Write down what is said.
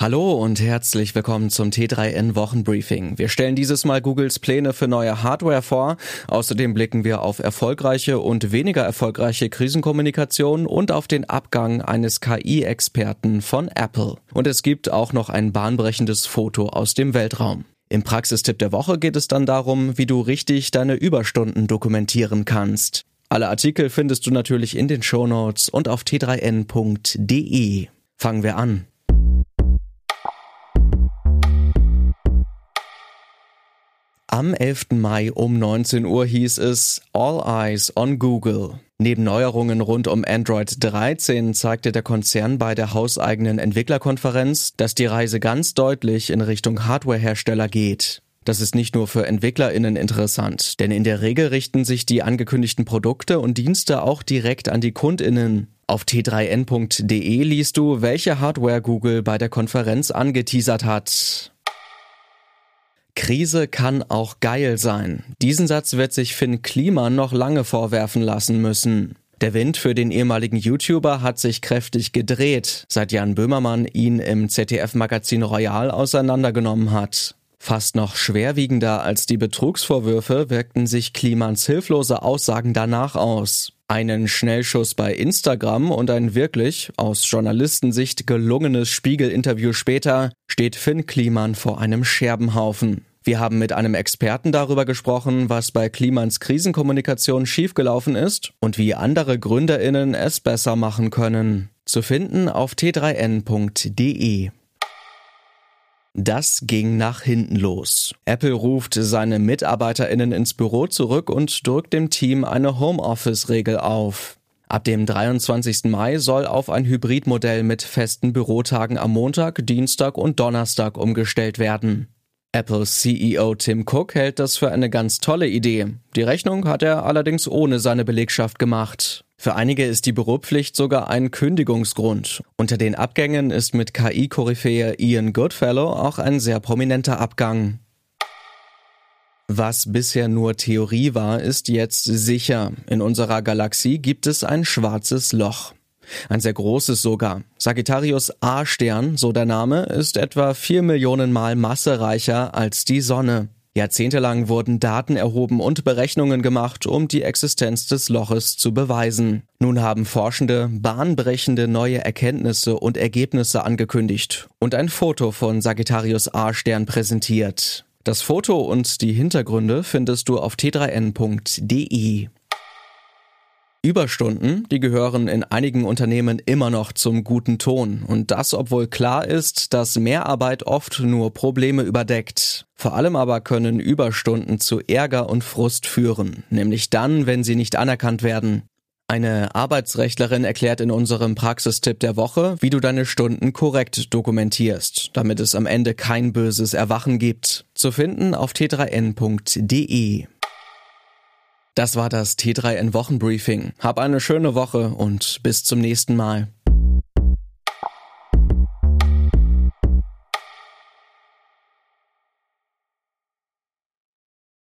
Hallo und herzlich willkommen zum T3N Wochenbriefing. Wir stellen dieses Mal Googles Pläne für neue Hardware vor. Außerdem blicken wir auf erfolgreiche und weniger erfolgreiche Krisenkommunikation und auf den Abgang eines KI-Experten von Apple. Und es gibt auch noch ein bahnbrechendes Foto aus dem Weltraum. Im Praxistipp der Woche geht es dann darum, wie du richtig deine Überstunden dokumentieren kannst. Alle Artikel findest du natürlich in den Shownotes und auf t3n.de. Fangen wir an. Am 11. Mai um 19 Uhr hieß es All Eyes on Google. Neben Neuerungen rund um Android 13 zeigte der Konzern bei der hauseigenen Entwicklerkonferenz, dass die Reise ganz deutlich in Richtung Hardwarehersteller geht. Das ist nicht nur für EntwicklerInnen interessant, denn in der Regel richten sich die angekündigten Produkte und Dienste auch direkt an die KundInnen. Auf t3n.de liest du, welche Hardware Google bei der Konferenz angeteasert hat. Krise kann auch geil sein. Diesen Satz wird sich Finn Kliman noch lange vorwerfen lassen müssen. Der Wind für den ehemaligen YouTuber hat sich kräftig gedreht, seit Jan Böhmermann ihn im ZDF-Magazin Royal auseinandergenommen hat. Fast noch schwerwiegender als die Betrugsvorwürfe wirkten sich Klimans hilflose Aussagen danach aus. Einen Schnellschuss bei Instagram und ein wirklich, aus Journalistensicht gelungenes Spiegel-Interview später, steht Finn Kliman vor einem Scherbenhaufen. Wir haben mit einem Experten darüber gesprochen, was bei Klimans Krisenkommunikation schiefgelaufen ist und wie andere GründerInnen es besser machen können. Zu finden auf t3n.de. Das ging nach hinten los. Apple ruft seine MitarbeiterInnen ins Büro zurück und drückt dem Team eine Homeoffice-Regel auf. Ab dem 23. Mai soll auf ein Hybridmodell mit festen Bürotagen am Montag, Dienstag und Donnerstag umgestellt werden. Apple CEO Tim Cook hält das für eine ganz tolle Idee. Die Rechnung hat er allerdings ohne seine Belegschaft gemacht. Für einige ist die Büropflicht sogar ein Kündigungsgrund. Unter den Abgängen ist mit KI-Koryphäe Ian Goodfellow auch ein sehr prominenter Abgang. Was bisher nur Theorie war, ist jetzt sicher. In unserer Galaxie gibt es ein schwarzes Loch. Ein sehr großes sogar. Sagittarius A-Stern, so der Name, ist etwa vier Millionen Mal massereicher als die Sonne. Jahrzehntelang wurden Daten erhoben und Berechnungen gemacht, um die Existenz des Loches zu beweisen. Nun haben Forschende bahnbrechende neue Erkenntnisse und Ergebnisse angekündigt und ein Foto von Sagittarius A-Stern präsentiert. Das Foto und die Hintergründe findest du auf t3n.de. Überstunden, die gehören in einigen Unternehmen immer noch zum guten Ton. Und das, obwohl klar ist, dass Mehrarbeit oft nur Probleme überdeckt. Vor allem aber können Überstunden zu Ärger und Frust führen, nämlich dann, wenn sie nicht anerkannt werden. Eine Arbeitsrechtlerin erklärt in unserem Praxistipp der Woche, wie du deine Stunden korrekt dokumentierst, damit es am Ende kein böses Erwachen gibt. Zu finden auf t3n.de. Das war das T3N Wochenbriefing. Hab eine schöne Woche und bis zum nächsten Mal.